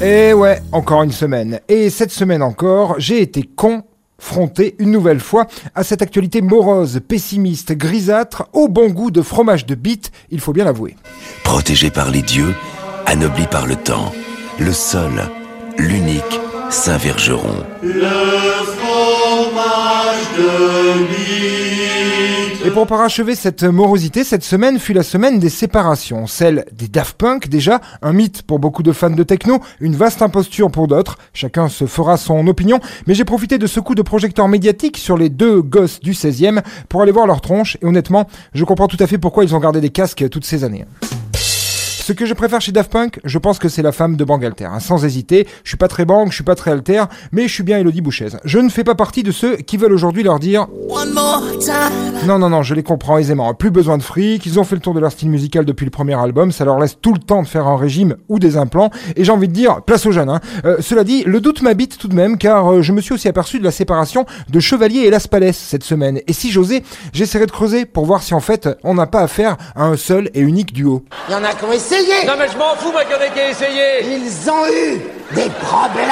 Et ouais, encore une semaine. Et cette semaine encore, j'ai été confronté une nouvelle fois à cette actualité morose, pessimiste, grisâtre, au bon goût de fromage de bite, il faut bien l'avouer. Protégé par les dieux, anobli par le temps, le seul, l'unique Saint Vergeron. Et pour parachever cette morosité, cette semaine fut la semaine des séparations, celle des Daft Punk déjà, un mythe pour beaucoup de fans de techno, une vaste imposture pour d'autres, chacun se fera son opinion, mais j'ai profité de ce coup de projecteur médiatique sur les deux gosses du 16e pour aller voir leur tronche, et honnêtement, je comprends tout à fait pourquoi ils ont gardé des casques toutes ces années. Ce que je préfère chez Daft Punk, je pense que c'est la femme de Bangalter. Hein, sans hésiter, je suis pas très bang, je suis pas très alter, mais je suis bien Elodie Bouchez. Je ne fais pas partie de ceux qui veulent aujourd'hui leur dire Non, non, non, je les comprends aisément. Plus besoin de fric, ils ont fait le tour de leur style musical depuis le premier album, ça leur laisse tout le temps de faire un régime ou des implants, et j'ai envie de dire, place aux jeunes. Hein. Euh, cela dit, le doute m'habite tout de même, car euh, je me suis aussi aperçu de la séparation de Chevalier et Las Palais cette semaine. Et si j'osais, j'essaierai de creuser pour voir si en fait on n'a pas affaire à un seul et unique duo. Il y en a qui ont essayé Non mais je m'en fous, moi, qu'il y en ait qui a essayé. Ils ont eu des problèmes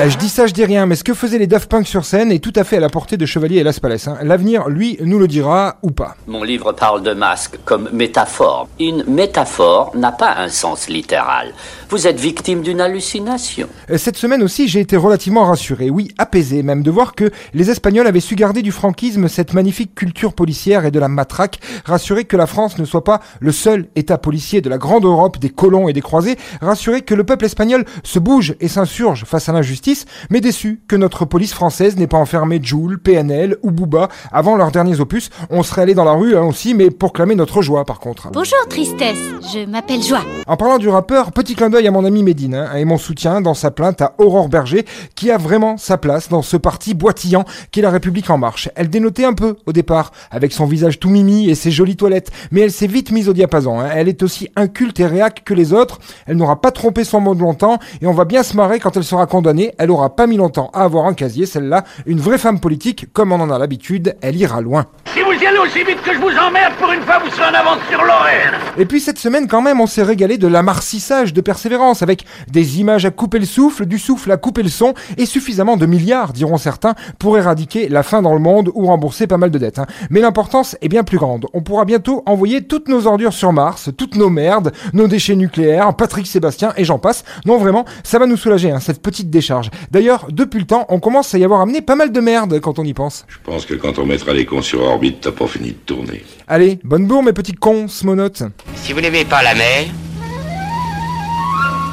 Euh, je dis ça, je dis rien, mais ce que faisaient les Daft Punk sur scène est tout à fait à la portée de Chevalier et Las Palais. hein. L'avenir, lui, nous le dira ou pas. Mon livre parle de masque comme métaphore. Une métaphore n'a pas un sens littéral. Vous êtes victime d'une hallucination. Euh, Cette semaine aussi, j'ai été relativement rassuré, oui, apaisé même, de voir que les Espagnols avaient su garder du franquisme cette magnifique culture policière et de la matraque, rassuré que la France ne soit pas le seul État policier de la grande Europe des colons et des croisés, rassuré que le peuple espagnol se bouge et s'insurge face à l'injustice, mais déçu que notre police française n'ait pas enfermé Joule, PNL ou Booba avant leurs derniers opus. On serait allé dans la rue hein, aussi, mais pour clamer notre joie par contre. Bonjour Tristesse, je m'appelle Joie. En parlant du rappeur, petit clin d'œil à mon ami Médine hein, et mon soutien dans sa plainte à Aurore Berger, qui a vraiment sa place dans ce parti boitillant qu'est la République en marche. Elle dénotait un peu au départ, avec son visage tout mimi et ses jolies toilettes, mais elle s'est vite mise au diapason. hein. Elle est aussi inculte et réac que les autres. Elle n'aura pas trompé son monde longtemps et on va bien se quand elle sera condamnée. Elle aura pas mis longtemps à avoir un casier, celle-là. Une vraie femme politique, comme on en a l'habitude, elle ira loin. Si vous y allez aussi vite que je vous emmerde, pour une fois, vous serez en avance sur l'horaire Et puis cette semaine quand même on s'est régalé de l'amarcissage de persévérance avec des images à couper le souffle, du souffle à couper le son et suffisamment de milliards diront certains pour éradiquer la faim dans le monde ou rembourser pas mal de dettes. hein. Mais l'importance est bien plus grande. On pourra bientôt envoyer toutes nos ordures sur Mars, toutes nos merdes, nos déchets nucléaires, Patrick Sébastien et j'en passe. Non vraiment, ça va nous soulager hein, cette petite décharge. D'ailleurs depuis le temps on commence à y avoir amené pas mal de merde quand on y pense. Je pense que quand on mettra les cons sur orbite, t'as pas fini de tourner. Allez, bonne bourre mes petits cons, smonotes. Si vous n'aimez pas la mer,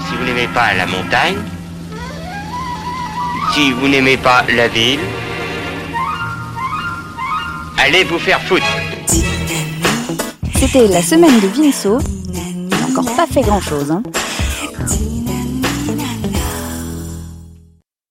si vous n'aimez pas la montagne, si vous n'aimez pas la ville, allez vous faire foutre. C'était la semaine de Vinceau. Encore pas fait grand chose. Hein.